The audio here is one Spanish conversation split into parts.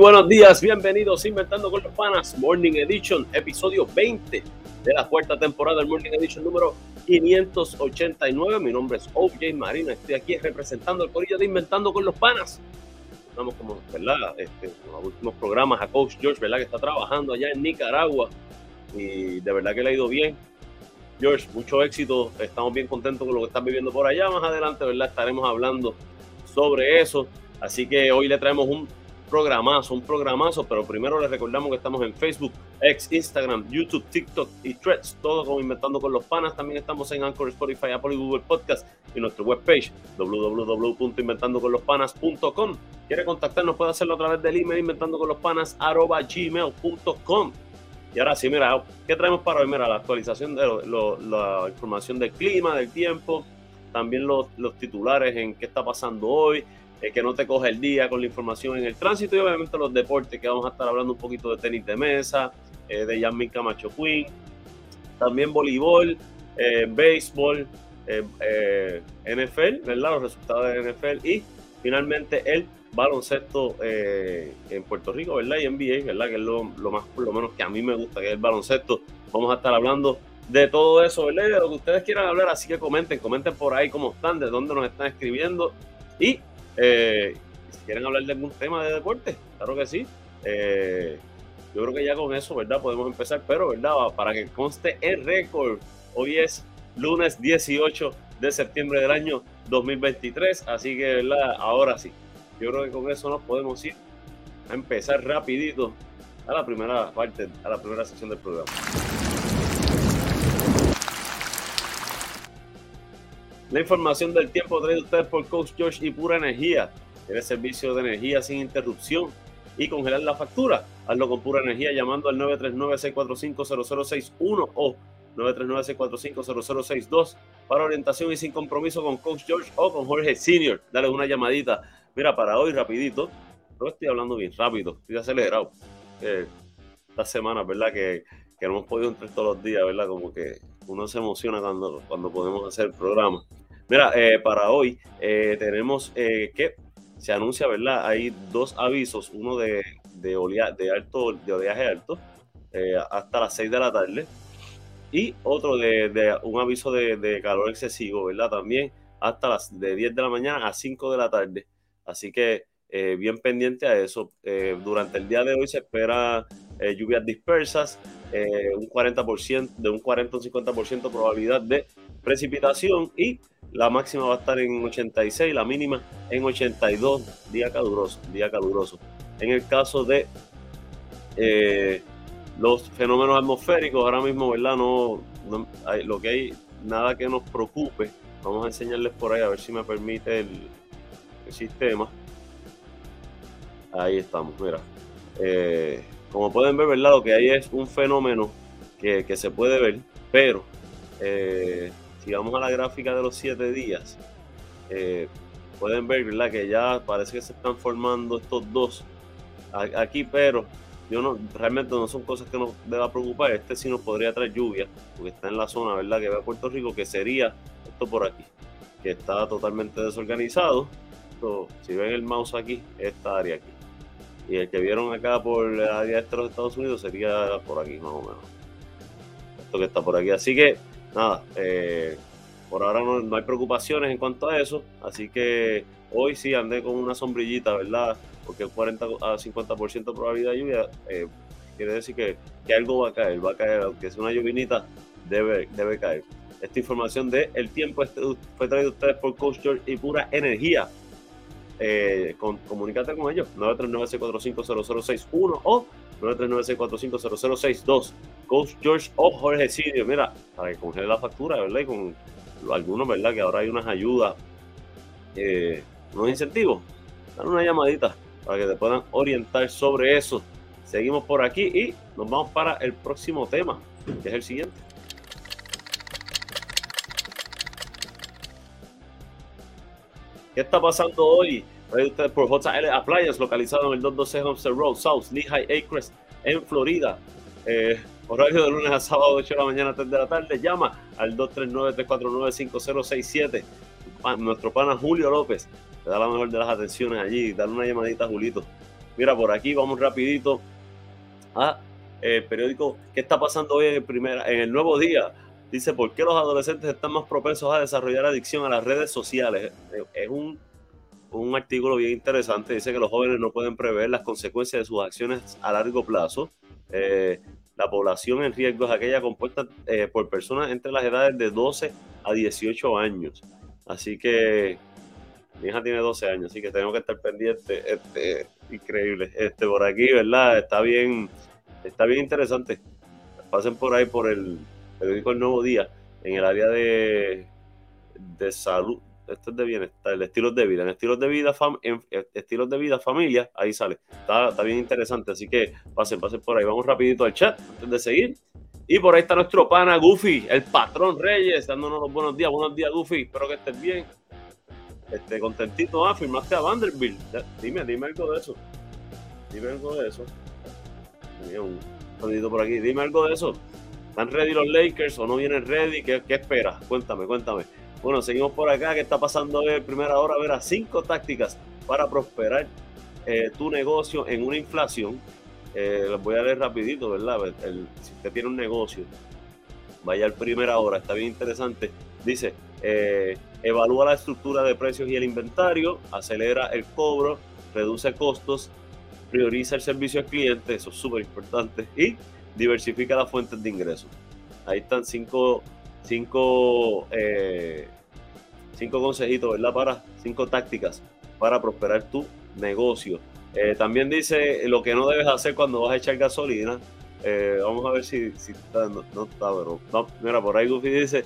Buenos días, bienvenidos Inventando con los Panas, Morning Edition, episodio 20 de la cuarta temporada del Morning Edition número 589. Mi nombre es OJ Marina, estoy aquí representando el corillo de Inventando con los Panas. Estamos como, ¿verdad? Este, en los últimos programas a Coach George, ¿verdad? Que está trabajando allá en Nicaragua y de verdad que le ha ido bien. George, mucho éxito, estamos bien contentos con lo que están viviendo por allá. Más adelante, ¿verdad? Estaremos hablando sobre eso. Así que hoy le traemos un programazo, un programazo, pero primero les recordamos que estamos en Facebook, X, Instagram, YouTube, TikTok y Threads, todo como Inventando con los Panas. También estamos en Anchor, Spotify, Apple y Google Podcast y nuestra webpage www.inventandoconlospanas.com. Quiere contactarnos, puede hacerlo a través del email inventandoconlospanas.gmail.com. Y ahora sí, mira, ¿qué traemos para hoy? Mira, la actualización de la información del clima, del tiempo, también los, los titulares en qué está pasando hoy, que no te coge el día con la información en el tránsito y obviamente los deportes, que vamos a estar hablando un poquito de tenis de mesa, eh, de Yasmin Camacho Queen, también voleibol, eh, béisbol, eh, NFL, ¿verdad? Los resultados de NFL y finalmente el baloncesto en Puerto Rico, ¿verdad? Y NBA, ¿verdad? Que es lo, más, por lo menos que a mí me gusta, que es el baloncesto. Vamos a estar hablando de todo eso, ¿verdad? De lo que ustedes quieran hablar, así que comenten, comenten por ahí cómo están, de dónde nos están escribiendo y eh, si quieren hablar de algún tema de deporte, claro que sí. Eh, yo creo que ya con eso, ¿verdad? Podemos empezar, pero, ¿verdad? Para que conste el récord, hoy es lunes 18 de septiembre del año 2023, así que, ¿verdad? Ahora sí, yo creo que con eso nos podemos ir a empezar rapidito a la primera parte, a la primera sección del programa. La información del tiempo trae ustedes por Coach George y Pura Energía. Tiene servicio de energía sin interrupción y congelar la factura. Hazlo con Pura Energía llamando al 939-645-0061 o 939-645-0062 para orientación y sin compromiso con Coach George o con Jorge Senior. Dale una llamadita. Mira, para hoy rapidito, no estoy hablando bien rápido, estoy acelerado. Eh, estas semanas, ¿verdad? Que, que no hemos podido entrar todos los días, ¿verdad? Como que uno se emociona cuando, cuando podemos hacer el programa. Mira, eh, para hoy eh, tenemos eh, que se anuncia, ¿verdad? Hay dos avisos, uno de, de, de alto, de oleaje alto hasta las 6 de la tarde y otro de, un aviso de, calor excesivo, ¿verdad? También hasta las de 10 de la mañana a 5 de la tarde. Así que bien pendiente a eso. durante el día de hoy se espera lluvias dispersas, un 40%, de un 40 a un 50% probabilidad de precipitación y la máxima va a estar en 86, la mínima en 82, día caluroso, día caluroso. En el caso de eh, los fenómenos atmosféricos, ahora mismo, ¿verdad? No, hay, lo que hay, nada que nos preocupe. Vamos a enseñarles por ahí a ver si me permite el, sistema. Ahí estamos, mira. Eh, como pueden ver, ¿verdad? Lo que hay es un fenómeno que, que se puede ver, pero eh, si vamos a la gráfica de los siete días, eh, pueden ver ¿verdad? que ya parece que se están formando estos dos aquí, pero yo no, realmente no son cosas que nos deba preocupar. Este sí nos podría traer lluvia, porque está en la zona, ¿verdad? Que va a Puerto Rico, que sería esto por aquí, que está totalmente desorganizado. si ven el mouse aquí, esta área aquí. Y el que vieron acá por la este de Estados Unidos sería por aquí, más o menos. Esto que está por aquí. Así que nada, eh, por ahora no, hay preocupaciones en cuanto a eso, así que hoy sí andé con una sombrillita, ¿verdad? Porque el 40 a 50% de probabilidad de lluvia eh, quiere decir que, algo va a caer, va a caer, aunque sea una lluvinita, debe, debe caer. Esta información de El Tiempo fue traída a ustedes por Coach George y Pura Energía. Eh, con, comunícate con ellos, 939-645-0061 o 939-645-0062. Coach George o Jorge Sidio, mira, para que congele la factura, ¿verdad? Y con algunos, ¿verdad? Que ahora hay unas ayudas, eh, unos incentivos. Dan una llamadita para que te puedan orientar sobre eso. Seguimos por aquí y nos vamos para el próximo tema, que es el siguiente. ¿Qué está pasando hoy? ustedes por JL Appliance, localizado en el 212 Homestead Road, South Lehigh Acres, en Florida. Eh, horario de lunes a sábado, 8 de la mañana a 3 de la tarde. Llama al 239-349-5067. Nuestro pana Julio López te da la mejor de las atenciones allí. Dale una llamadita a Julito. Mira, por aquí vamos rapidito a el periódico ¿Qué está pasando hoy en el, en el nuevo día? Dice, ¿por qué los adolescentes están más propensos a desarrollar adicción a las redes sociales? Es un, un artículo bien interesante. Dice que los jóvenes no pueden prever las consecuencias de sus acciones a largo plazo. Eh, la población en riesgo es aquella compuesta eh, por personas entre las edades de 12 a 18 años. Así que mi hija tiene 12 años, así que tengo que estar pendiente. Este, increíble. Este, por aquí, ¿verdad? Está bien, está bien interesante. Pasen por ahí por el periódico El Nuevo Día, en el área de, de salud, esto es de bienestar, el estilos de vida, en estilos de vida, en estilos de vida, familia, ahí sale. Está, bien interesante, así que pasen, pasen por ahí. Vamos rapidito al chat antes de seguir. Y por ahí está nuestro pana Goofy, el patrón Reyes, dándonos los buenos días. Buenos días, Goofy. Espero que estés bien. Este, contentito. Ah, firmaste a Vanderbilt. Dime, dime algo de eso. Dime algo de eso. Tenía un por aquí. Dime algo de eso. ¿Están ready los Lakers o no vienen ready? ¿Qué, esperas? Cuéntame, cuéntame. Bueno, seguimos por acá. ¿Qué está pasando en primera hora? A ver, a cinco tácticas para prosperar eh, tu negocio en una inflación. Eh, les voy a leer rapidito, ¿verdad? si usted tiene un negocio, vaya al primera hora, está bien interesante. Dice, eh, evalúa la estructura de precios y el inventario, acelera el cobro, reduce costos, prioriza el servicio al cliente, eso es súper importante, y diversifica las fuentes de ingresos. Ahí están cinco cinco, eh, cinco consejitos, ¿verdad? Para cinco tácticas para prosperar tu negocio. Eh, también dice lo que no debes hacer cuando vas a echar gasolina. Eh, vamos a ver si, si no, está, pero mira, por ahí Goofy dice,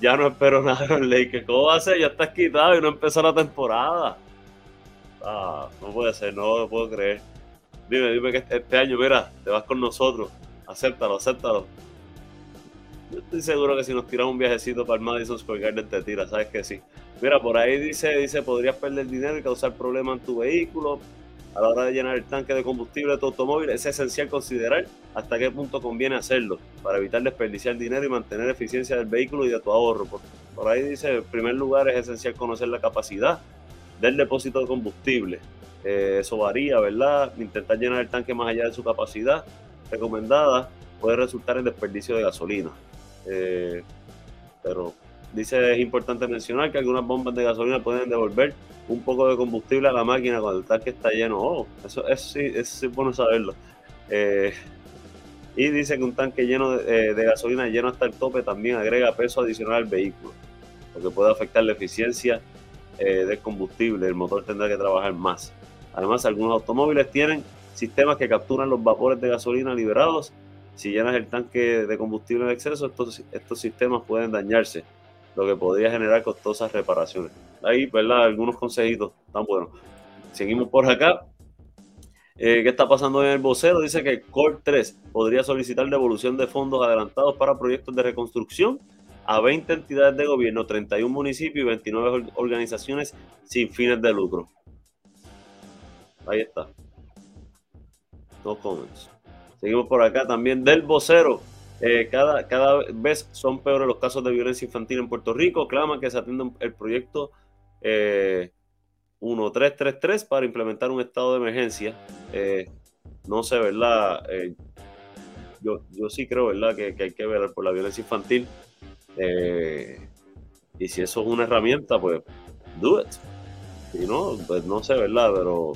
ya no espero nada de Lakers. ¿Cómo va a ser? Ya estás quitado y no empezó la temporada. Ah, no puede ser, no lo puedo creer. Dime, dime que este año, mira, te vas con nosotros. Acéptalo, acéptalo. Yo estoy seguro que si nos tiramos un viajecito para el Madison Square Garden te tira, sabes que sí. Mira, por ahí dice, dice, podrías perder dinero y causar problemas en tu vehículo. A la hora de llenar el tanque de combustible de tu automóvil es esencial considerar hasta qué punto conviene hacerlo para evitar desperdiciar dinero y mantener eficiencia del vehículo y de tu ahorro. Por, ahí dice, en primer lugar es esencial conocer la capacidad del depósito de combustible. Eh, eso varía, ¿verdad? Intentar llenar el tanque más allá de su capacidad recomendada puede resultar en desperdicio de gasolina. Eh, pero dice es importante mencionar que algunas bombas de gasolina pueden devolver un poco de combustible a la máquina cuando el tanque está lleno. Oh, eso, sí, es bueno saberlo. Eh, y dice que un tanque lleno eh, de, gasolina lleno hasta el tope también agrega peso adicional al vehículo, lo que puede afectar la eficiencia del combustible. El motor tendrá que trabajar más. Además, algunos automóviles tienen sistemas que capturan los vapores de gasolina liberados si llenas el tanque de combustible en exceso, estos, estos sistemas pueden dañarse, lo que podría generar costosas reparaciones. Ahí, ¿verdad? Algunos consejitos tan buenos. Seguimos por acá. Eh, ¿Qué está pasando en el vocero? Dice que Core 3 podría solicitar devolución de fondos adelantados para proyectos de reconstrucción a 20 entidades de gobierno, 31 municipios y 29 organizaciones sin fines de lucro. Ahí está. No comments. Seguimos por acá también del vocero. Eh, cada, cada vez son peores los casos de violencia infantil en Puerto Rico. Clama que se atienda el proyecto 1333 eh, para implementar un estado de emergencia. Eh, no sé, ¿verdad? yo, yo sí creo, ¿verdad? Que, hay que ver por la violencia infantil. y si eso es una herramienta, pues do it. Si no, pues no sé, ¿verdad? Pero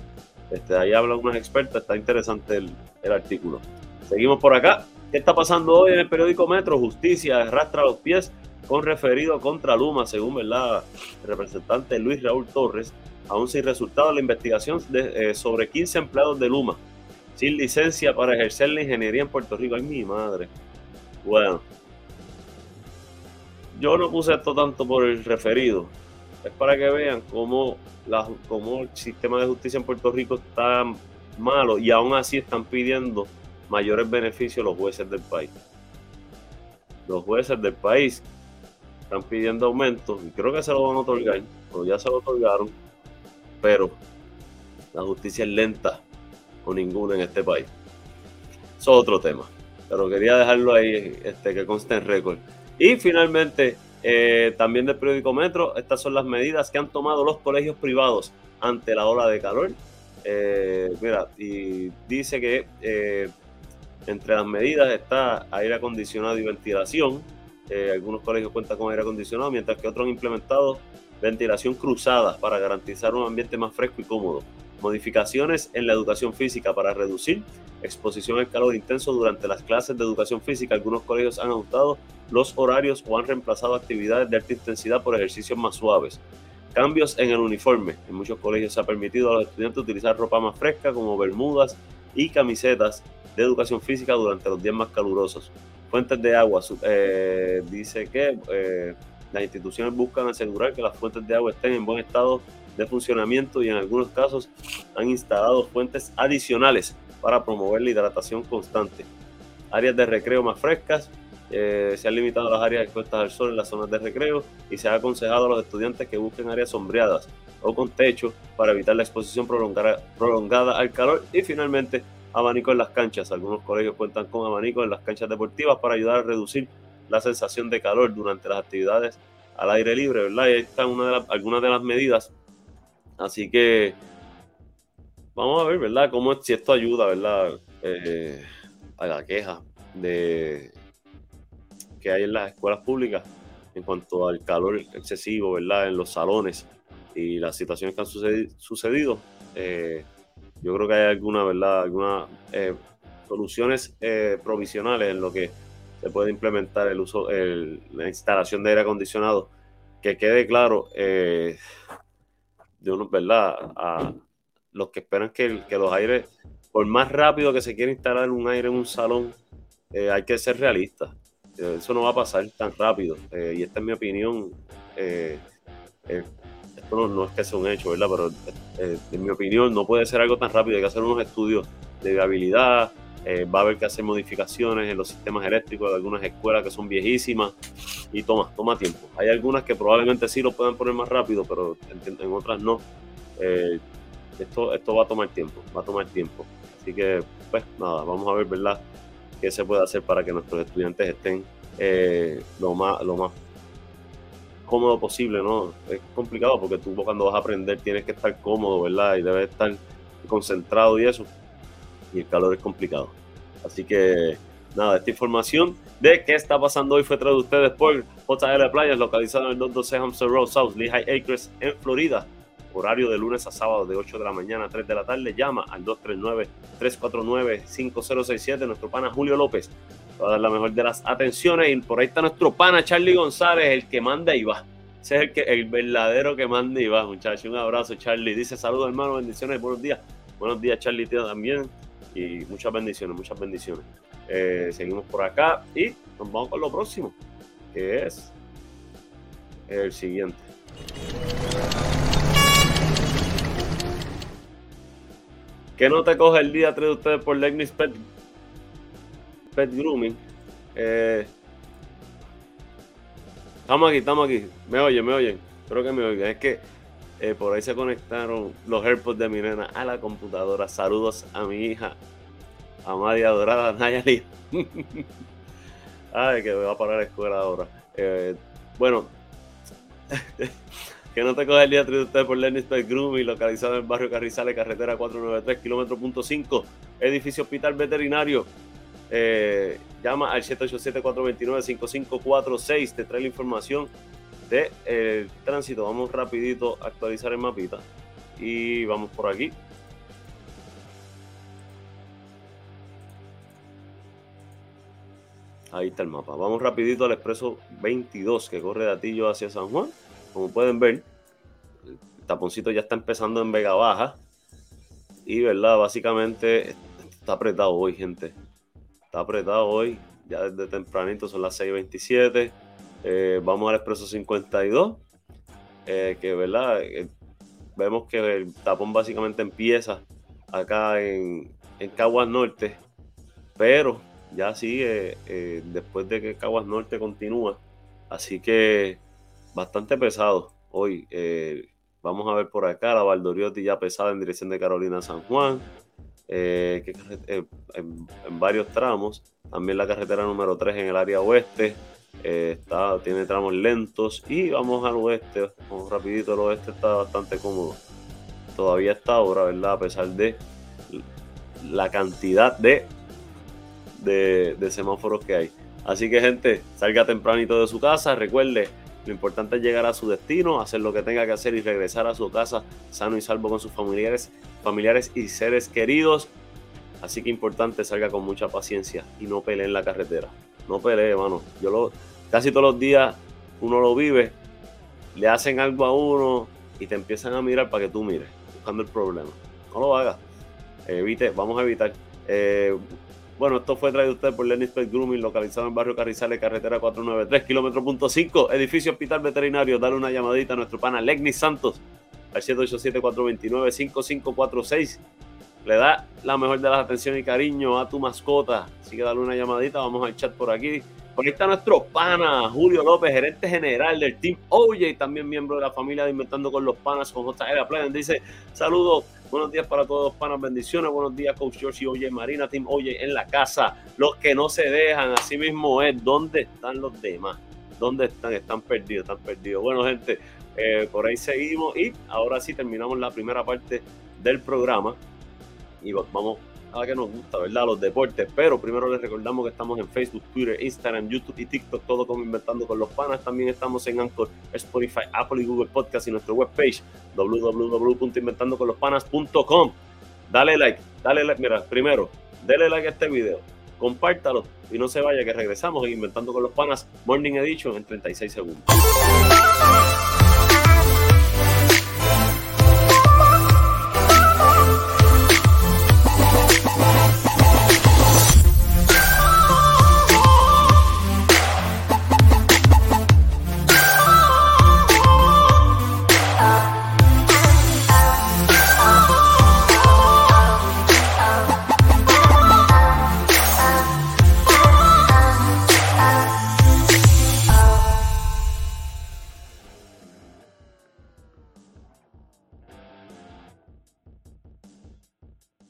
este, ahí hablan unas expertas, está interesante el, artículo. Seguimos por acá. ¿Qué está pasando hoy en el periódico Metro? Justicia arrastra los pies con referido contra Luma, según ¿verdad? el representante Luis Raúl Torres, aún sin resultado la investigación eh, sobre 15 empleados de Luma sin licencia para ejercer la ingeniería en Puerto Rico. Ay, mi madre. Bueno, yo no puse esto tanto por el referido. Es para que vean cómo, la, cómo el sistema de justicia en Puerto Rico está malo y aún así están pidiendo mayores beneficios los jueces del país. Los jueces del país están pidiendo aumentos y creo que se lo van a otorgar, o ya se lo otorgaron, pero la justicia es lenta o ninguna en este país. Eso es otro tema, pero quería dejarlo ahí, este, que conste en récord. Y finalmente, eh, también del periódico Metro, estas son las medidas que han tomado los colegios privados ante la ola de calor Eh, mira, y dice que eh, entre las medidas está aire acondicionado y ventilación. Algunos colegios cuentan con aire acondicionado, mientras que otros han implementado ventilación cruzada para garantizar un ambiente más fresco y cómodo. Modificaciones en la educación física para reducir exposición al calor intenso durante las clases de educación física. Algunos colegios han ajustado los horarios o han reemplazado actividades de alta intensidad por ejercicios más suaves. Cambios en el uniforme. En muchos colegios se ha permitido a los estudiantes utilizar ropa más fresca como bermudas y camisetas de educación física durante los días más calurosos. Fuentes de agua. Eh, dice que eh, las instituciones buscan asegurar que las fuentes de agua estén en buen estado de funcionamiento y en algunos casos han instalado fuentes adicionales para promover la hidratación constante. Áreas de recreo más frescas. Eh, se han limitado las áreas expuestas al sol en las zonas de recreo y se ha aconsejado a los estudiantes que busquen áreas sombreadas o con techo para evitar la exposición prolongada, prolongada al calor. Y finalmente, abanico en las canchas. Algunos colegios cuentan con abanico en las canchas deportivas para ayudar a reducir la sensación de calor durante las actividades al aire libre, ¿verdad? Y ahí están una de algunas de las medidas. Así que vamos a ver, ¿verdad? Cómo si esto ayuda, ¿verdad? Eh, a la queja de que hay en las escuelas públicas en cuanto al calor excesivo, ¿verdad? En los salones y las situaciones que han sucedido. Eh, yo creo que hay alguna, ¿verdad? Algunas eh, soluciones provisionales en lo que se puede implementar el uso, la instalación de aire acondicionado. Que quede claro, de uno, ¿verdad? Los que esperan que, los aires, por más rápido que se quiera instalar un aire en un salón, eh, hay que ser realistas. Eh, eso no va a pasar tan rápido. y esta es mi opinión. esto no, es que sea un hecho, ¿verdad? Pero en mi opinión no puede ser algo tan rápido. Hay que hacer unos estudios de viabilidad, eh, va a haber que hacer modificaciones en los sistemas eléctricos de algunas escuelas que son viejísimas y toma, toma tiempo. Hay algunas que probablemente sí lo puedan poner más rápido, pero en, otras no. Esto, esto va a tomar tiempo, va a tomar tiempo. Así que, pues nada, vamos a ver, ¿verdad? ¿Qué se puede hacer para que nuestros estudiantes estén eh, lo, más, lo más cómodo posible, ¿no? Es complicado porque tú cuando vas a aprender tienes que estar cómodo, ¿verdad? Y debes estar concentrado y eso y el calor es complicado. Así que nada, esta información de qué está pasando hoy fue traída de ustedes por JL Playas, localizado en el 212 Hampshire Road South, Lehigh Acres, en Florida. Horario de lunes a sábado de 8 de la mañana a 3 de la tarde. Llama al 239-349-5067. Nuestro pana Julio López va a dar la mejor de las atenciones. Y por ahí está nuestro pana Charlie González, el que manda y va. Ese es el, que, el verdadero que manda y va, muchachos. Un abrazo, Charlie. Dice saludos, hermano. Bendiciones. Buenos días. Buenos días, Charlie, tío, también y muchas bendiciones, muchas bendiciones. Eh, seguimos por acá y nos vamos con lo próximo, que es el siguiente. Que no te coge el día 3 de ustedes por Legnis Pet, Pet Grooming. Eh, estamos aquí, estamos aquí. Me oyen, me oyen. Espero que me oigan. Es que eh, por ahí se conectaron los AirPods de mi nena a la computadora. Saludos a mi hija, Amadia Dorada Nayali. Ay, que me va a parar la escuela ahora. Eh, bueno, que no te coge el día usted por Lenny Grooming, localizado en el barrio Carrizales, carretera 493, kilómetro punto 5, edificio hospital veterinario. Eh, llama al 787-429-5546, te trae la información de el tránsito. Vamos rapidito a actualizar el mapita y vamos por aquí. Ahí está el mapa. Vamos rapidito al expreso 22 que corre de Atillo hacia San Juan. Como pueden ver, el taponcito ya está empezando en Vega Baja. Y, ¿verdad? Básicamente está apretado hoy, gente. Está apretado hoy. Ya desde tempranito son las 6.27 eh, vamos al expreso 52, eh, que verdad, eh, vemos que el tapón básicamente empieza acá en, en Caguas Norte, pero ya sigue después de que Caguas Norte continúa, así que bastante pesado hoy. vamos a ver por acá la Valdoriotti ya pesada en dirección de Carolina San Juan. en, en, varios tramos. También la carretera número 3 en el área oeste. Eh, está, tiene tramos lentos y vamos al oeste, vamos rapidito, el oeste está bastante cómodo. todavía está ahora, ¿verdad? A pesar de la cantidad de, de, de semáforos que hay. Así que gente, salga tempranito de su casa, recuerde, lo importante es llegar a su destino, hacer lo que tenga que hacer y regresar a su casa sano y salvo con sus familiares, familiares y seres queridos. Así que importante, salga con mucha paciencia y no pelee en la carretera. No pelee, hermano. Yo lo, casi todos los días uno lo vive, le hacen algo a uno y te empiezan a mirar para que tú mires, buscando el problema. No lo hagas. Evite, vamos a evitar. Eh, bueno, esto fue traído usted por Lenny Grooming, localizado en barrio Carrizales, carretera 493, kilómetro punto 5, edificio Hospital Veterinario. Dale una llamadita a nuestro pana Legni Santos al 787-429-5546. Le da la mejor de las atenciones y cariño a tu mascota. Así que dale una llamadita, vamos al chat por aquí. Conecta a nuestro pana Julio López, gerente general del Team OJ, también miembro de la familia de Inventando con los Panas con JR Play. Dice: Saludos, buenos días para todos, panas, bendiciones. Buenos días, Coach George y OJ Marina, Team OJ en la casa. Los que no se dejan, así mismo es. ¿Dónde están los demás? ¿Dónde están? Están perdidos, están perdidos. Bueno, gente, eh, por ahí seguimos y ahora sí terminamos la primera parte del programa y vamos a que nos gusta, ¿verdad? Los deportes. Pero primero les recordamos que estamos en Facebook, Twitter, Instagram, YouTube y TikTok, todo como Inventando con los Panas. También estamos en Anchor, Spotify, Apple y Google Podcast y nuestra webpage www.inventandoconlospanas.com. Dale like, dale like. Mira, primero, dale like a este video, compártalo y no se vaya que regresamos en Inventando con los Panas Morning Edition en 36 segundos.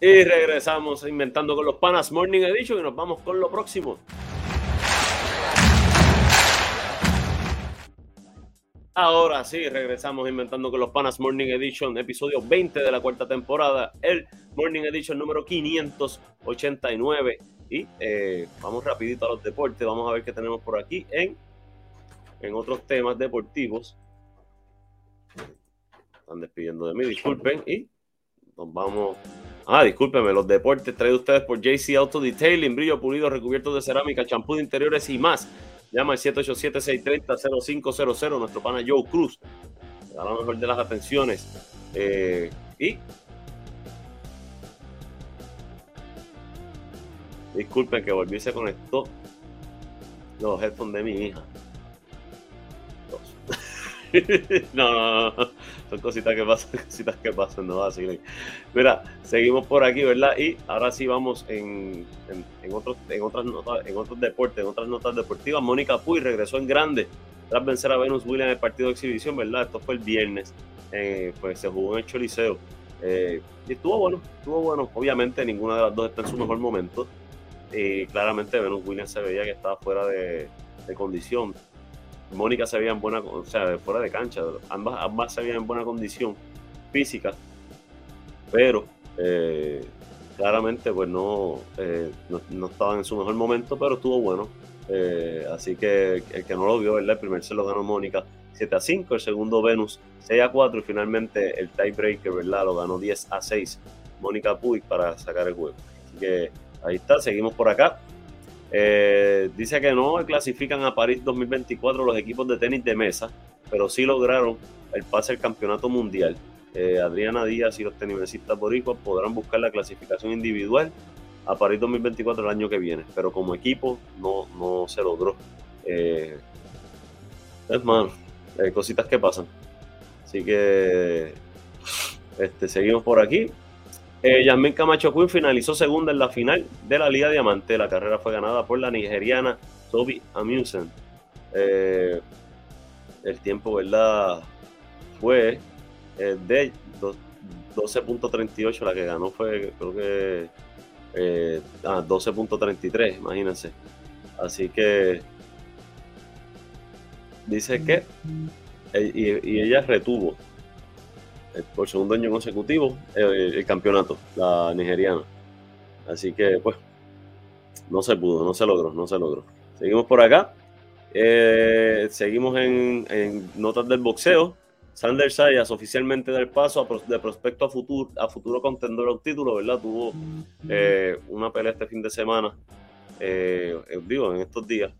Y regresamos inventando con los panas Morning Edition y nos vamos con lo próximo. Ahora sí, regresamos inventando con los panas Morning Edition, episodio 20 de la cuarta temporada, el Morning Edition número 589. Y eh, vamos rapidito a los deportes, vamos a ver qué tenemos por aquí en, en otros temas deportivos. Están despidiendo de mí, disculpen, y nos vamos Ah, discúlpeme, los deportes traídos ustedes por JC Auto Detailing, brillo pulido, recubierto de cerámica, champú de interiores y más. Llama al 787-630-0500, nuestro pana Joe Cruz. A lo mejor de las atenciones. Eh, y. Disculpen que volví se conectó los headphones de mi hija. no, no, no, son cositas que pasan, cositas que pasan, no va a seguir. Mira, seguimos por aquí, ¿verdad? Y ahora sí vamos en, en, otros, en, otras notas, en otros deportes, en otras notas deportivas. Mónica Puy regresó en grande tras vencer a Venus Williams en el partido de exhibición, ¿verdad? Esto fue el viernes, eh, pues se jugó en el Choliseo. Eh, y estuvo bueno, estuvo bueno. Obviamente ninguna de las dos está en su mejor momento. Y claramente Venus Williams se veía que estaba fuera de, de condición Mónica se veía en buena, o sea, fuera de cancha, ambas, ambas se veían en buena condición física, pero eh, claramente pues no, eh, no, estaban en su mejor momento, pero estuvo bueno. Eh, así que el que no lo vio, ¿verdad? El primer se lo ganó Mónica 7 a 5, el segundo Venus 6 a 4 y finalmente el tiebreaker, ¿verdad? Lo ganó 10 a 6 Mónica Puig para sacar el juego. Así que ahí está, seguimos por acá. Eh, dice que no clasifican a París 2024 los equipos de tenis de mesa, pero sí lograron el pase al campeonato mundial. Eh, Adriana Díaz y los tenisistas boricuas podrán buscar la clasificación individual a París 2024 el año que viene, pero como equipo no, no se logró. Eh, es más, cositas que pasan. Así que este, seguimos por aquí. Eh, Yasmin Camacho Quinn finalizó segunda en la final de la Liga Diamante. La carrera fue ganada por la nigeriana Toby Amusen. Eh, el tiempo, ¿verdad? Fue eh, de 12.38. La que ganó fue, creo que, 12.33, ah, imagínense. Así que dice que y ella retuvo por segundo año consecutivo el campeonato, la nigeriana. Así que, pues, no se pudo, no se logró, no se logró. Seguimos por acá. seguimos en, notas del boxeo. Sander Sayas oficialmente da el paso de prospecto a futuro, a futuro contendor al título, ¿verdad? Tuvo una pelea este fin de semana, digo, en estos días,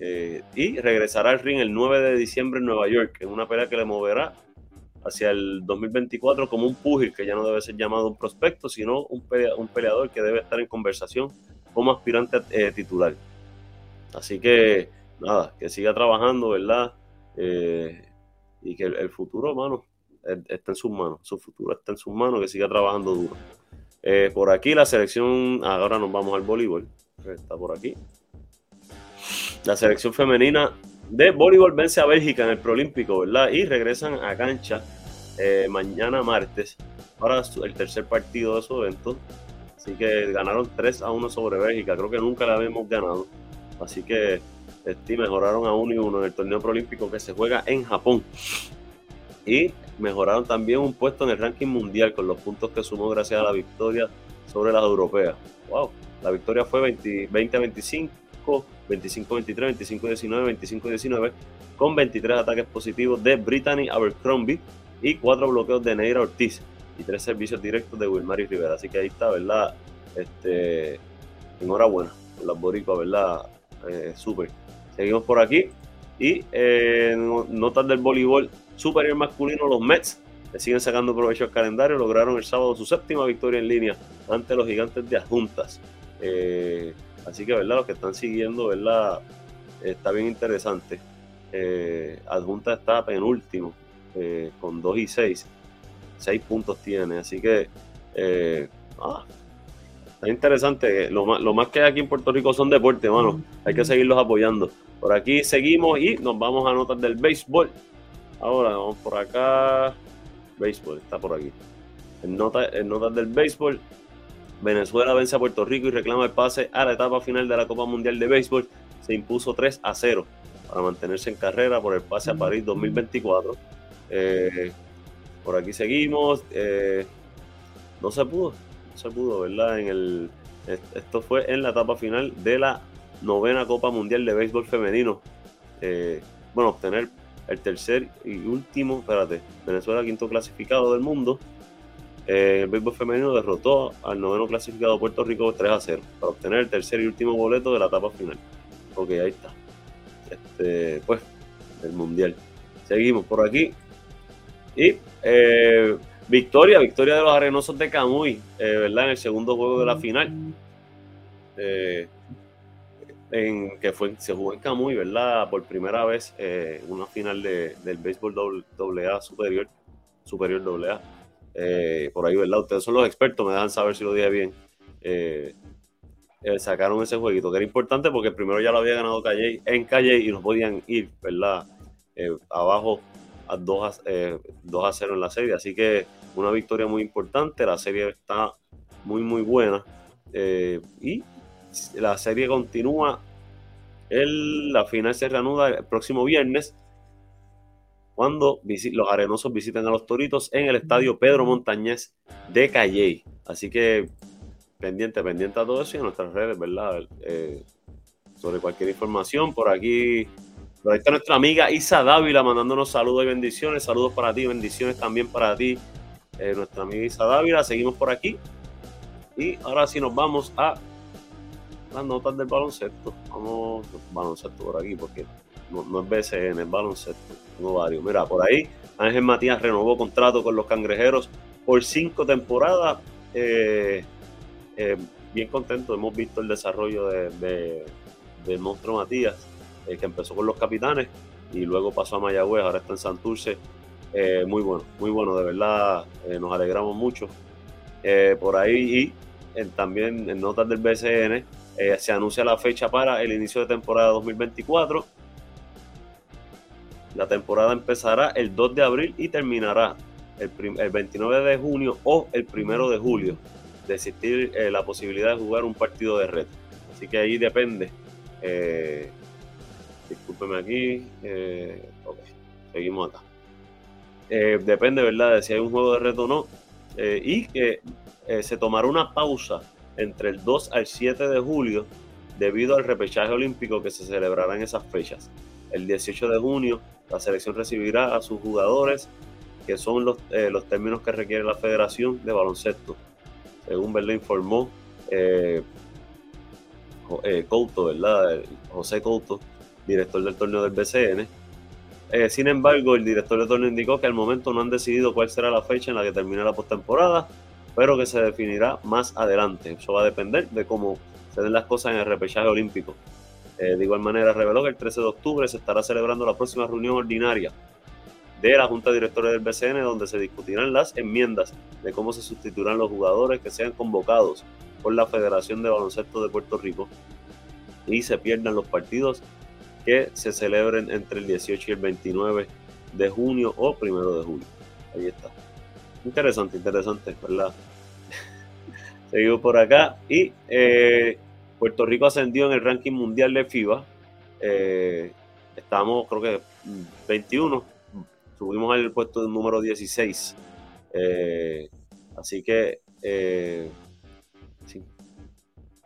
eh, y regresará al ring el 9 de diciembre en Nueva York, en una pelea que le moverá hacia el 2024 como un pugil que ya no debe ser llamado un prospecto, sino un, peleador que debe estar en conversación como aspirante eh, titular. Así que nada, que siga trabajando, ¿verdad? Eh, y que el, futuro, mano, está en sus manos, su futuro está en sus manos, que siga trabajando duro. por aquí la selección, ahora nos vamos al voleibol, está por aquí. La selección femenina de voleibol vence a Bélgica en el Prolímpico, ¿verdad? Y regresan a cancha eh, mañana martes para el tercer partido de su evento. Así que ganaron 3 a 1 sobre Bélgica. Creo que nunca la habíamos ganado. Así que este, mejoraron a 1 y 1 en el torneo Prolímpico que se juega en Japón. Y mejoraron también un puesto en el ranking mundial con los puntos que sumó gracias a la victoria sobre las europeas. ¡Wow! La victoria fue 20, 20 a 25 25-23, 25-19, 25-19, con 23 ataques positivos de Brittany Abercrombie y 4 bloqueos de Neira Ortiz y 3 servicios directos de Wilmary Rivera. Así que ahí está, ¿verdad? Este, enhorabuena las boricuas, ¿verdad? Eh, súper. Seguimos por aquí. Y eh, notas del voleibol superior masculino, los Mets le siguen sacando provecho al calendario. Lograron el sábado su séptima victoria en línea ante los gigantes de adjuntas. Eh, Así que, ¿verdad? Los que están siguiendo, ¿verdad? Está bien interesante. Eh, adjunta está penúltimo, eh, con 2 y 6. 6 puntos tiene, así que eh, ah, está interesante. Lo más, lo más que hay aquí en Puerto Rico son deportes, mano. Hay que seguirlos apoyando. Por aquí seguimos y nos vamos a notas del béisbol. Ahora vamos por acá. Béisbol está por aquí. En, nota, en notas del béisbol, Venezuela vence a Puerto Rico y reclama el pase a la etapa final de la Copa Mundial de Béisbol. Se impuso 3 a 0 para mantenerse en carrera por el pase a París 2024. Eh, por aquí seguimos. Eh, no se pudo, no se pudo, ¿verdad? En el, esto fue en la etapa final de la novena Copa Mundial de Béisbol Femenino. Eh, bueno, obtener el tercer y último, espérate, Venezuela quinto clasificado del mundo eh, el béisbol femenino derrotó al noveno clasificado Puerto Rico 3 a 0 para obtener el tercer y último boleto de la etapa final. Ok, ahí está. Este, pues, el mundial. Seguimos por aquí. Y eh, victoria, victoria de los arenosos de Camuy, eh, ¿verdad? En el segundo juego de la final. en, que fue, se jugó en Camuy, ¿verdad? Por primera vez una final de, del béisbol AA superior, superior AA. Eh, por ahí, ¿verdad? Ustedes son los expertos, me dejan saber si lo dije bien. Eh, eh, sacaron ese jueguito, que era importante porque primero ya lo había ganado Calle en Calle y no podían ir, ¿verdad? abajo a 2 a, 0 en la serie. Así que una victoria muy importante. La serie está muy, muy buena. y la serie continúa. El, la final se reanuda el próximo viernes cuando los arenosos visiten a los Toritos en el estadio Pedro Montañez de Calley. Así que pendiente, pendiente a todo eso y en nuestras redes, ¿verdad? Eh, sobre cualquier información. Por aquí, por ahí está nuestra amiga Isa Dávila mandándonos saludos y bendiciones. Saludos para ti, bendiciones también para ti, eh, nuestra amiga Isa Dávila. Seguimos por aquí. Y ahora sí nos vamos a las notas del baloncesto. Vamos, baloncesto por aquí, porque no, es BCN, es baloncesto. Tengo varios. Mira, por ahí Ángel Matías renovó contrato con los cangrejeros por cinco temporadas. Eh, eh, bien contento, hemos visto el desarrollo de, de, monstruo Matías, eh, que empezó con los capitanes y luego pasó a Mayagüez, ahora está en Santurce. muy bueno, muy bueno, de verdad nos alegramos mucho. por ahí y también en notas del BCN se anuncia la fecha para el inicio de temporada 2024 la temporada empezará el 2 de abril y terminará el, 29 de junio o el 1 de julio de existir eh, la posibilidad de jugar un partido de red. Así que ahí depende. Eh, aquí. Eh, seguimos acá. eh, depende, ¿verdad?, de si hay un juego de reto o no. Y que se tomará una pausa entre el 2 al 7 de julio debido al repechaje olímpico que se celebrará en esas fechas. El 18 de junio, la selección recibirá a sus jugadores, que son los, los términos que requiere la Federación de Baloncesto. Según Berlín informó eh, Couto, ¿verdad? José Couto, director del torneo del BCN. Eh, sin embargo, el director del torneo indicó que al momento no han decidido cuál será la fecha en la que termine la postemporada, pero que se definirá más adelante. Eso va a depender de cómo se den las cosas en el repechaje olímpico. Eh, de igual manera, reveló que el 13 de octubre se estará celebrando la próxima reunión ordinaria de la Junta Directora del BCN, donde se discutirán las enmiendas de cómo se sustituirán los jugadores que sean convocados por la Federación de Baloncesto de Puerto Rico y se pierdan los partidos que se celebren entre el 18 y el 29 de junio o primero de julio. Ahí está. Interesante, interesante, ¿verdad? Seguimos por acá. Y eh, Puerto Rico ascendió en el ranking mundial de FIBA. Eh, estamos, creo que 21. Subimos al puesto número 16. Eh, así que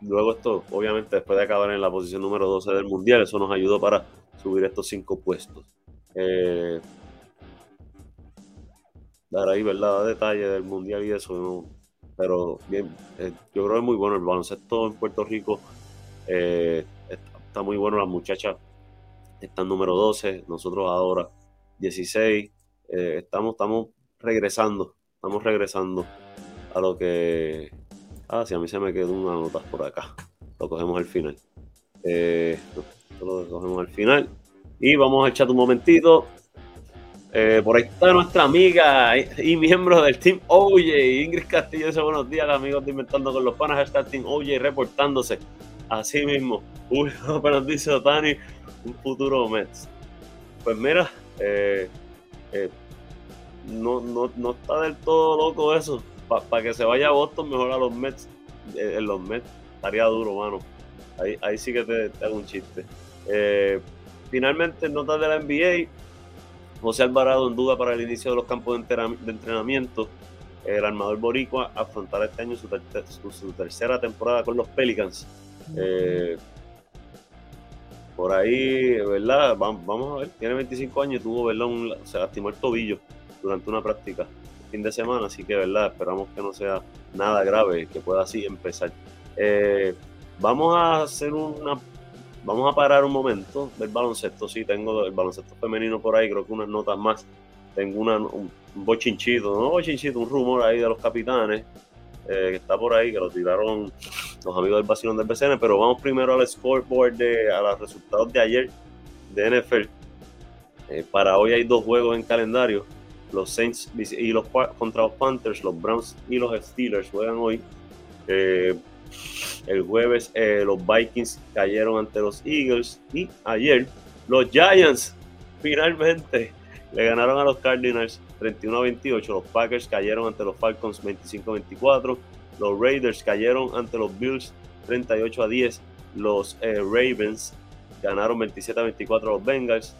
Luego esto, obviamente, después de acabar en la posición número 12 del Mundial, eso nos ayudó para subir estos cinco puestos. Eh, dar ahí, ¿verdad? Detalle del Mundial y eso, pero bien, eh, yo creo que es muy bueno el baloncesto en Puerto Rico. Eh, está, muy bueno, las muchachas están número 12, nosotros ahora 16. estamos, estamos regresando, estamos regresando a lo que Ah, sí, a mí se me quedó una nota por acá. Lo cogemos al final. Eh, lo cogemos al final. Y vamos a echar un momentito. Eh, por ahí está nuestra amiga y, miembro del Team OJ, Ingrid Castillo. Dice buenos días, amigos de Inventando con los Panas. El Team OJ reportándose. Así mismo. Uy, apenas dice Otani, un futuro Mets. Pues mira, eh, no, no, no está del todo loco eso para que se vaya a Boston, mejor a los Mets. Eh, en los Mets estaría duro, mano. Ahí, ahí sí que te, hago un chiste. Eh, finalmente, notas de la NBA. José Alvarado en duda para el inicio de los campos de, entrenamiento. El armador boricua afrontará este año su, tercera temporada con los Pelicans. Eh, por ahí, ¿verdad? Vamos, a ver, tiene 25 años y tuvo, ¿verdad? Un, se lastimó el tobillo durante una práctica fin de semana, así que verdad, esperamos que no sea nada grave, que pueda así empezar. Eh, vamos a hacer una, vamos a parar un momento del baloncesto, sí, tengo el baloncesto femenino por ahí, creo que unas notas más, tengo una, un bochinchito, no bochinchito, un rumor ahí de los capitanes, eh, que está por ahí, que lo tiraron los amigos del vacilón del BCN, pero vamos primero al scoreboard, de, a los resultados de ayer de NFL. Eh, para hoy hay dos juegos en calendario los Saints y los contra los Panthers, los Browns y los Steelers juegan hoy. Eh, el jueves eh, los Vikings cayeron ante los Eagles y ayer los Giants finalmente le ganaron a los Cardinals 31 a 28. Los Packers cayeron ante los Falcons 25 a 24. Los Raiders cayeron ante los Bills 38 a 10. Los eh, Ravens ganaron 27 a 24 a los Bengals.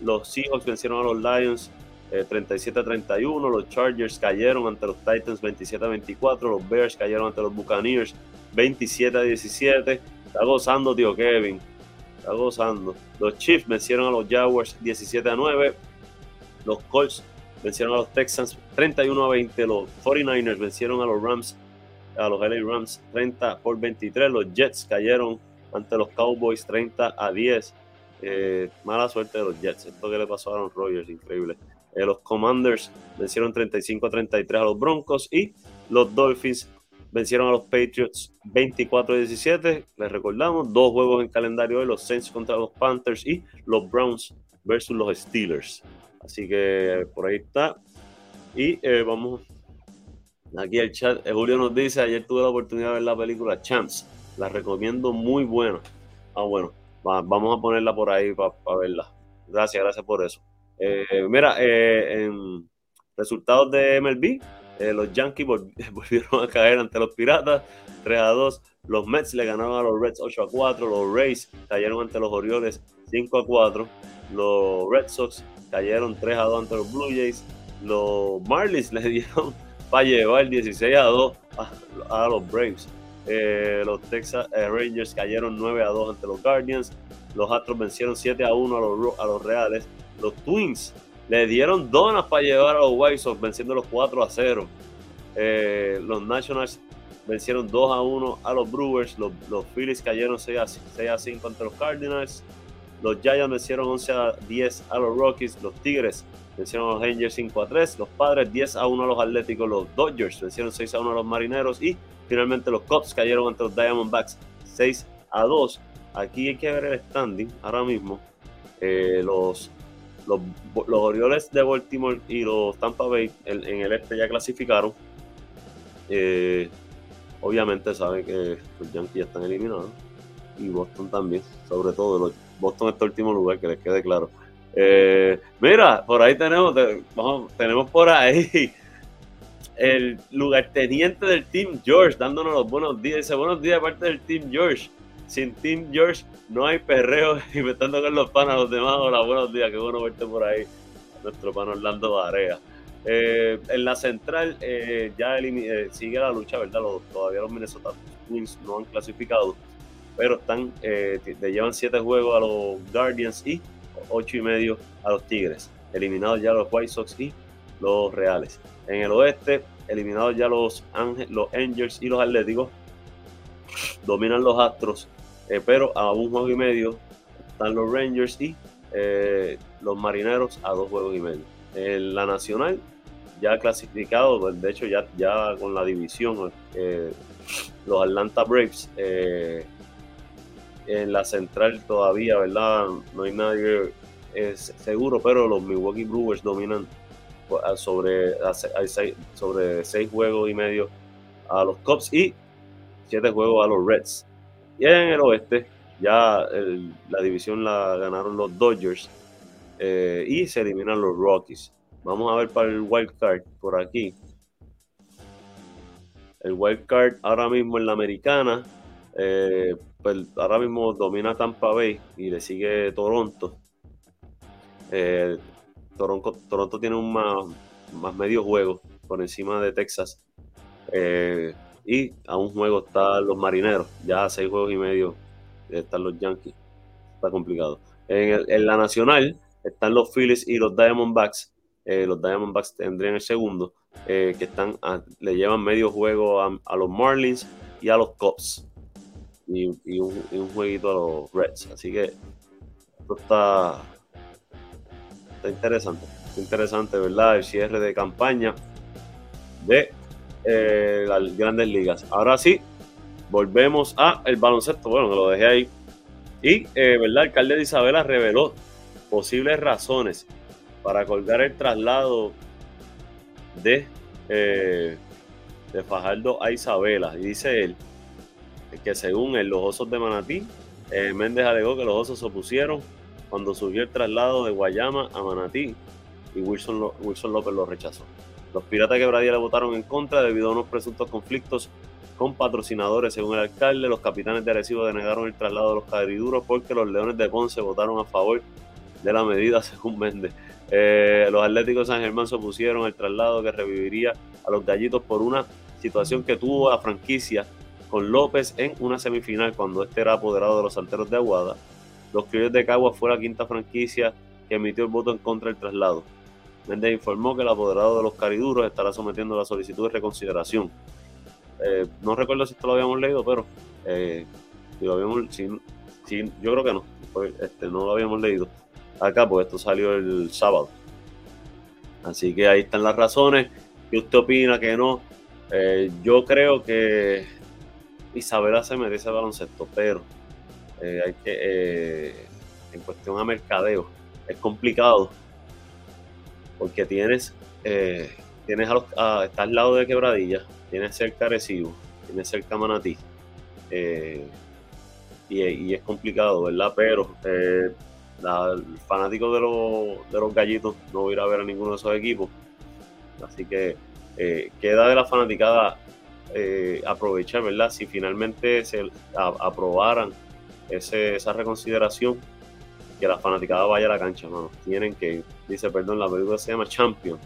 los Seahawks vencieron a los Lions 37 eh, a 31. Los Chargers cayeron ante los Titans 27 a 24. Los Bears cayeron ante los Buccaneers 27 a 17. Está gozando, tío Kevin. Está gozando. Los Chiefs vencieron a los Jaguars 17 a 9. Los Colts vencieron a los Texans 31 a 20. Los 49ers vencieron a los Rams, a los LA Rams 30 por 23. Los Jets cayeron ante los Cowboys 30 a 10. Eh, mala suerte de los Jets. Esto que le pasó a Aaron Rodgers, increíble. Eh, los Commanders vencieron 35 a 33 a los Broncos y los Dolphins vencieron a los Patriots 24 a 17. Les recordamos, dos juegos en calendario de los Saints contra los Panthers y los Browns versus los Steelers. Así que por ahí está. Y eh, vamos aquí al chat. Eh, Julio nos dice, ayer tuve la oportunidad de ver la película Champs. La recomiendo muy buena. Ah, bueno, vamos a ponerla por ahí para verla. Gracias, gracias por eso. Eh, mira, eh, en resultados de MLB, eh, los Yankees volvieron a caer ante los Piratas 3 a 2. Los Mets le ganaron a los Reds 8 a 4. Los Rays cayeron ante los Orioles 5 a 4. Los Red Sox cayeron 3 a 2 ante los Blue Jays. Los Marlins le dieron para llevar 16 a 2 a, los Braves. Eh, los Texas eh, Rangers cayeron 9 a 2 ante los Guardians. Los Astros vencieron 7 a 1 a los, a los Reales. Los Twins le dieron donas para llevar a los White Sox, venciendo los 4 a 0. Eh, los Nationals vencieron 2 a 1 a los Brewers. Los, los Phillies cayeron 6 a, 6 a 5 ante los Cardinals. Los Giants vencieron 11 a 10 a los Rockies. Los Tigres vencieron a los Rangers 5 a 3. Los Padres 10 a 1 a los Atléticos. Los Dodgers vencieron 6 a 1 a los Marineros. Y finalmente los Cubs cayeron ante los Diamondbacks 6 a 2. Aquí hay que ver el standing ahora mismo. Eh, los, los, Orioles de Baltimore y los Tampa Bay en, el este ya clasificaron. Eh, obviamente saben que los Yankees ya están eliminados. Y Boston también, sobre todo. Los, Boston está en último lugar, que les quede claro. Eh, mira, por ahí tenemos, tenemos por ahí el lugarteniente del Team George dándonos los buenos días. Dice buenos días aparte del Team George. Sin Team George no hay perreo y me están tocando los panas los demás. Hola, buenos días, qué bueno verte por ahí. Nuestro pan Orlando Barea. Eh, en la central eh, ya eh, sigue la lucha, ¿verdad? todavía los Minnesota Twins no han clasificado, pero están, le llevan siete juegos a los Guardians y ocho y medio a los Tigres. Eliminados ya los White Sox y los Reales. En el oeste, eliminados ya los, los Angels y los Atléticos. Dominan los Astros, pero a un juego y medio están los Rangers y los Marineros a dos juegos y medio. En la nacional, ya clasificado, pues, de hecho ya, ya con la división, eh, los Atlanta Braves, eh, en la central todavía, ¿verdad? No hay nadie seguro, pero los Milwaukee Brewers dominan pues, sobre, sobre seis juegos y medio a los Cubs y siete juegos a los Reds. Y en el oeste, ya la división la ganaron los Dodgers eh, y se eliminan los Rockies. Vamos a ver para el wild card por aquí. El wild card ahora mismo en la americana, eh, pues ahora mismo domina Tampa Bay y le sigue Toronto. Eh, Toronto, tiene un más, más, medio juego por encima de Texas. Y a un juego están los marineros, ya a seis juegos y medio están los Yankees. Está complicado. En, la nacional, están los Phillies y los Diamondbacks. Eh, los Diamondbacks tendrían el segundo, eh, que están le llevan medio juego a, los Marlins y a los Cubs. Y, un, jueguito a los Reds. Así que esto está, está interesante. Está interesante, ¿verdad? El cierre de campaña de eh, las grandes ligas. Ahora sí, volvemos a el baloncesto. Bueno, me lo dejé ahí. Y, ¿verdad? El alcalde de Isabela reveló posibles razones para colgar el traslado de, eh, de Fajardo a Isabela. Y dice él que según él, los osos de Manatí, eh, Méndez alegó que los osos se opusieron cuando surgió el traslado de Guayama a Manatí y Wilson, Wilson López lo rechazó. Los piratas de Quebradía le votaron en contra debido a unos presuntos conflictos con patrocinadores. Según el alcalde, los capitanes de Arecibo denegaron el traslado de los cadriduros porque los leones de Ponce votaron a favor de la medida, según Méndez. Eh, los Atléticos de San Germán se opusieron al traslado que reviviría a los gallitos por una situación que tuvo la franquicia con López en una semifinal cuando este era apoderado de los salteros de Aguada. Los criollos de Cagua fue la quinta franquicia que emitió el voto en contra del traslado. Méndez informó que el apoderado de los cariduros estará sometiendo la solicitud de reconsideración. Eh, no recuerdo si esto lo habíamos leído, pero eh, si lo habíamos, si, yo creo que no, este, no lo habíamos leído acá, porque esto salió el sábado. Así que ahí están las razones. ¿Qué usted opina que no? Eh, yo creo que Isabela se merece baloncesto, pero hay que, en cuestión a mercadeo, es complicado porque tienes, tienes a los, estás al lado de Quebradilla, tienes cerca Recibo, tienes cerca Manatí. Y, y, es complicado, ¿verdad? Pero el fanático de los, de los gallitos no va a a ver a ninguno de esos equipos. Así que eh, queda de la fanaticada eh, aprovechar, ¿verdad? Si finalmente se aprobaran esa reconsideración, que la fanaticada vaya a la cancha, mano. Tienen que Dice, perdón, la película se llama Champion.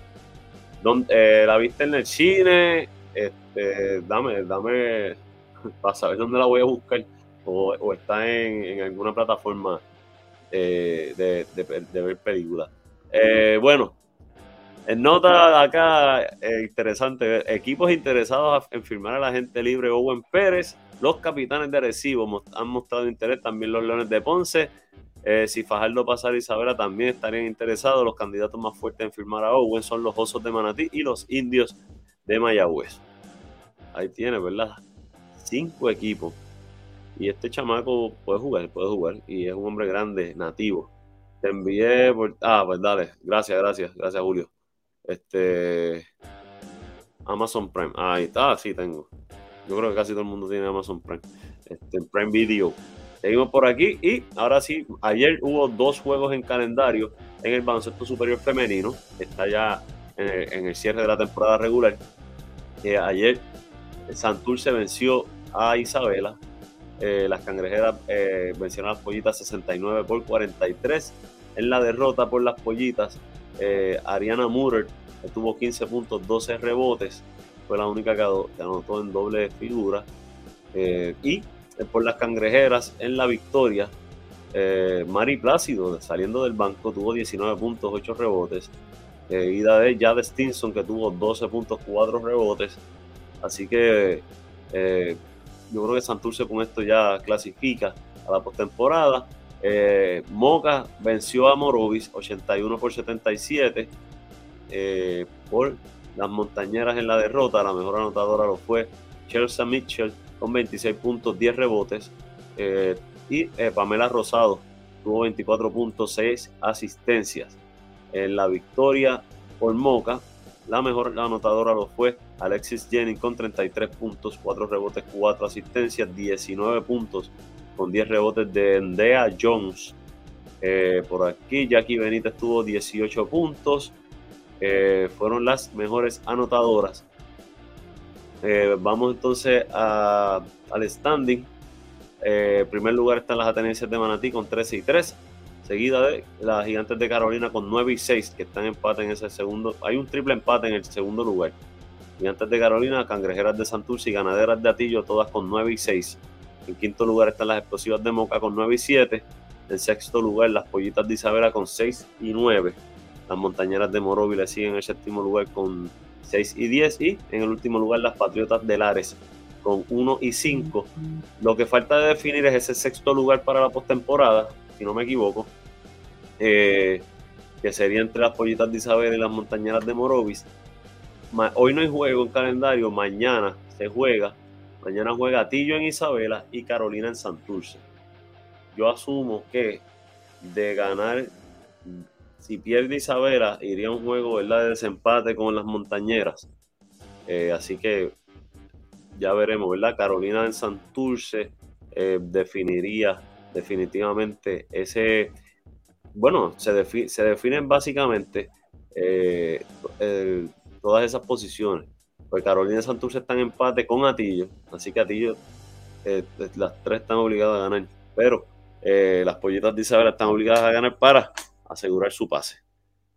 Eh, ¿La viste en el cine? Este, dame, dame, para saber dónde la voy a buscar. O, está en, alguna plataforma eh, de, ver películas. Eh, bueno, en nota acá, interesante, equipos interesados en firmar a la gente libre Owen Pérez, los capitanes de Recibo han mostrado interés, también los Leones de Ponce, eh, si Fajardo pasara Isabela también estarían interesados. Los candidatos más fuertes en firmar a Owen son los Osos de Manatí y los Indios de Mayagüez. Ahí tiene, ¿verdad? Cinco equipos. Y este chamaco puede jugar, puede jugar. Y es un hombre grande, nativo. Te envié por. Ah, pues dale. Gracias, gracias, gracias, Julio. Este. Amazon Prime. Ahí está, sí tengo. Yo creo que casi todo el mundo tiene Amazon Prime. Este, Prime Video. Seguimos por aquí y ahora sí, ayer hubo dos juegos en calendario en el baloncesto superior femenino, está ya en el, cierre de la temporada regular. Eh, ayer Santurce venció a Isabela, eh, las cangrejeras eh, vencieron a las pollitas 69 por 43. En la derrota por las pollitas, Ariana Murer tuvo 15 puntos, 12 rebotes, fue la única que anotó en doble figura. y eh, por las cangrejeras en la victoria. Eh, Mari Plácido, saliendo del banco, tuvo 19 puntos, 8 rebotes. Ida de Jade Stinson, que tuvo 12 puntos, 4 rebotes. Así que eh, yo creo que Santurce con esto ya clasifica a la postemporada. Eh, Moca venció a Morovis 81 por 77 por las montañeras en la derrota. La mejor anotadora lo fue Chelsea Mitchell con 26 puntos, 10 rebotes. Eh, y eh, Pamela Rosado tuvo 24 puntos, 6 asistencias. En la victoria por Moca, la mejor anotadora lo fue Alexis Jennings con 33 puntos, 4 rebotes, 4 asistencias, 19 puntos con 10 rebotes de Ndea Jones. Eh, por aquí Jackie Benítez tuvo 18 puntos. fueron las mejores anotadoras eh, vamos entonces al standing. Eh, en primer lugar están las Atenienses de Manatí con 13 y 3, seguida de las Gigantes de Carolina con 9 y 6, que están en empate en ese segundo. Hay un triple empate en el segundo lugar. Gigantes de Carolina, Cangrejeras de Santurce y Ganaderas de Atillo, todas con 9 y 6. En quinto lugar están las Explosivas de Moca con 9 y 7. En sexto lugar, las Pollitas de Isabela con 6 y 9. Las Montañeras de Moróvil siguen en el séptimo lugar con 6 y 10 y en el último lugar las Patriotas de Lares con 1 y 5. Lo que falta de definir es ese sexto lugar para la postemporada, si no me equivoco, eh, que sería entre las Pollitas de Isabel y las Montañeras de Morovis. hoy no hay juego en calendario, mañana se juega. Mañana juega Tillo en Isabela y Carolina en Santurce. Yo asumo que de ganar si pierde Isabela, iría a un juego ¿verdad? de desempate con las montañeras. Eh, así que ya veremos, ¿verdad? Carolina en Santurce eh, definiría definitivamente ese. Bueno, se, se definen básicamente eh, todas esas posiciones. Pues Carolina y Santurce están en empate con Atillo, así que Atillo, las tres están obligadas a ganar. Pero las pollitas de Isabela están obligadas a ganar para asegurar su pase.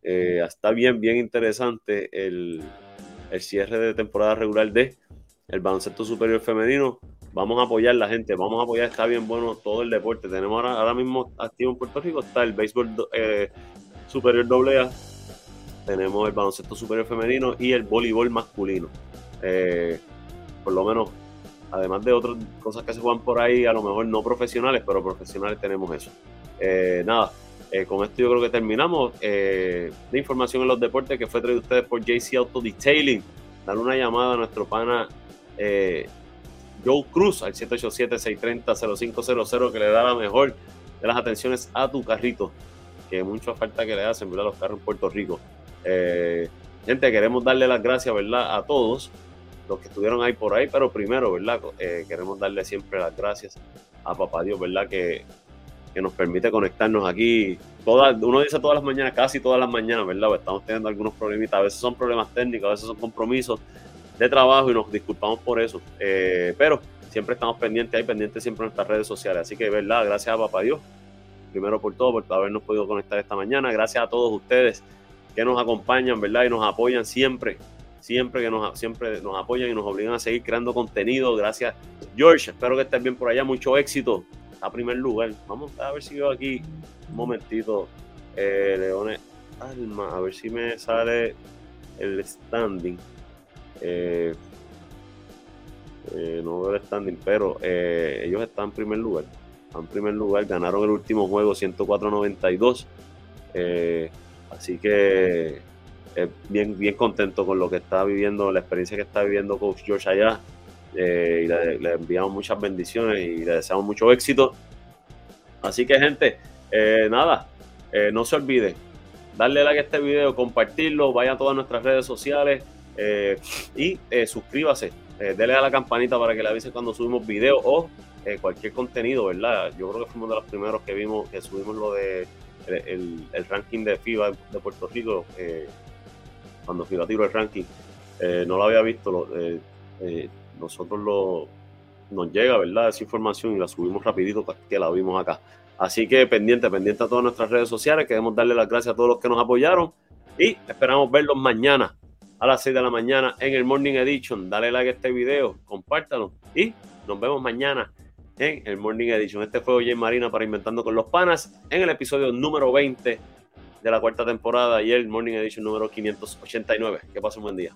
Eh, está bien, bien interesante el, cierre de temporada regular de el baloncesto superior femenino. Vamos a apoyar la gente, vamos a apoyar, está bien bueno todo el deporte. Tenemos ahora, ahora mismo activo en Puerto Rico, está el béisbol eh, superior AA, tenemos el baloncesto superior femenino y el voleibol masculino. Eh, por lo menos, además de otras cosas que se juegan por ahí, a lo mejor no profesionales, pero profesionales tenemos eso. nada, eh, con esto yo creo que terminamos. Eh, de información en los deportes que fue traído ustedes por JC Auto Detailing. Dale una llamada a nuestro pana eh, Joe Cruz al 787-630-0500 que le da la mejor de las atenciones a tu carrito. Que mucha falta que le hacen, ¿verdad? Los carros en Puerto Rico. gente, queremos darle las gracias, ¿verdad? A todos los que estuvieron ahí por ahí, pero primero, ¿verdad? queremos darle siempre las gracias a Papá Dios, ¿verdad? Que que nos permite conectarnos aquí. Todas, uno dice todas las mañanas, casi todas las mañanas, ¿verdad? Pues estamos teniendo algunos problemitas. A veces son problemas técnicos, a veces son compromisos de trabajo y nos disculpamos por eso. Eh, pero siempre estamos pendientes, ahí pendientes siempre en nuestras redes sociales. Así que, ¿verdad? Gracias a Papá Dios. primero por todo, por habernos podido conectar esta mañana. Gracias a todos ustedes que nos acompañan, ¿verdad? Y nos apoyan siempre, siempre que nos, siempre nos apoyan y nos obligan a seguir creando contenido. Gracias, George. Espero que estés bien por allá. Mucho éxito a primer lugar. Vamos a ver si veo aquí un momentito. Eh, Leones Alma, a ver si me sale el standing. Eh, eh, no veo el standing, pero ellos están en primer lugar. En primer lugar, ganaron el último juego 104-92. así que bien, bien contento con lo que está viviendo, la experiencia que está viviendo Coach George allá. Y le, enviamos muchas bendiciones y le deseamos mucho éxito. Así que, gente, nada, no se olviden, darle like a este video, compartirlo, vaya a todas nuestras redes sociales eh, y eh, suscríbase. Eh, dele a la campanita para que le avise cuando subimos videos o cualquier contenido, ¿verdad? Yo creo que fuimos de los primeros que vimos, que subimos lo de el, ranking de FIBA de Puerto Rico, cuando FIBA tiró el ranking. no lo había visto, nosotros lo, nos llega, ¿verdad? Esa información y la subimos rapidito que la vimos acá. Así que pendiente, pendiente a todas nuestras redes sociales. Queremos darle las gracias a todos los que nos apoyaron y esperamos verlos mañana a las 6 de la mañana en el Morning Edition. Dale like a este video, compártalo y nos vemos mañana en el Morning Edition. Este fue Oye Marina para Inventando con los Panas en el episodio número 20 de la cuarta temporada y el Morning Edition número 589. Que pasen un buen día.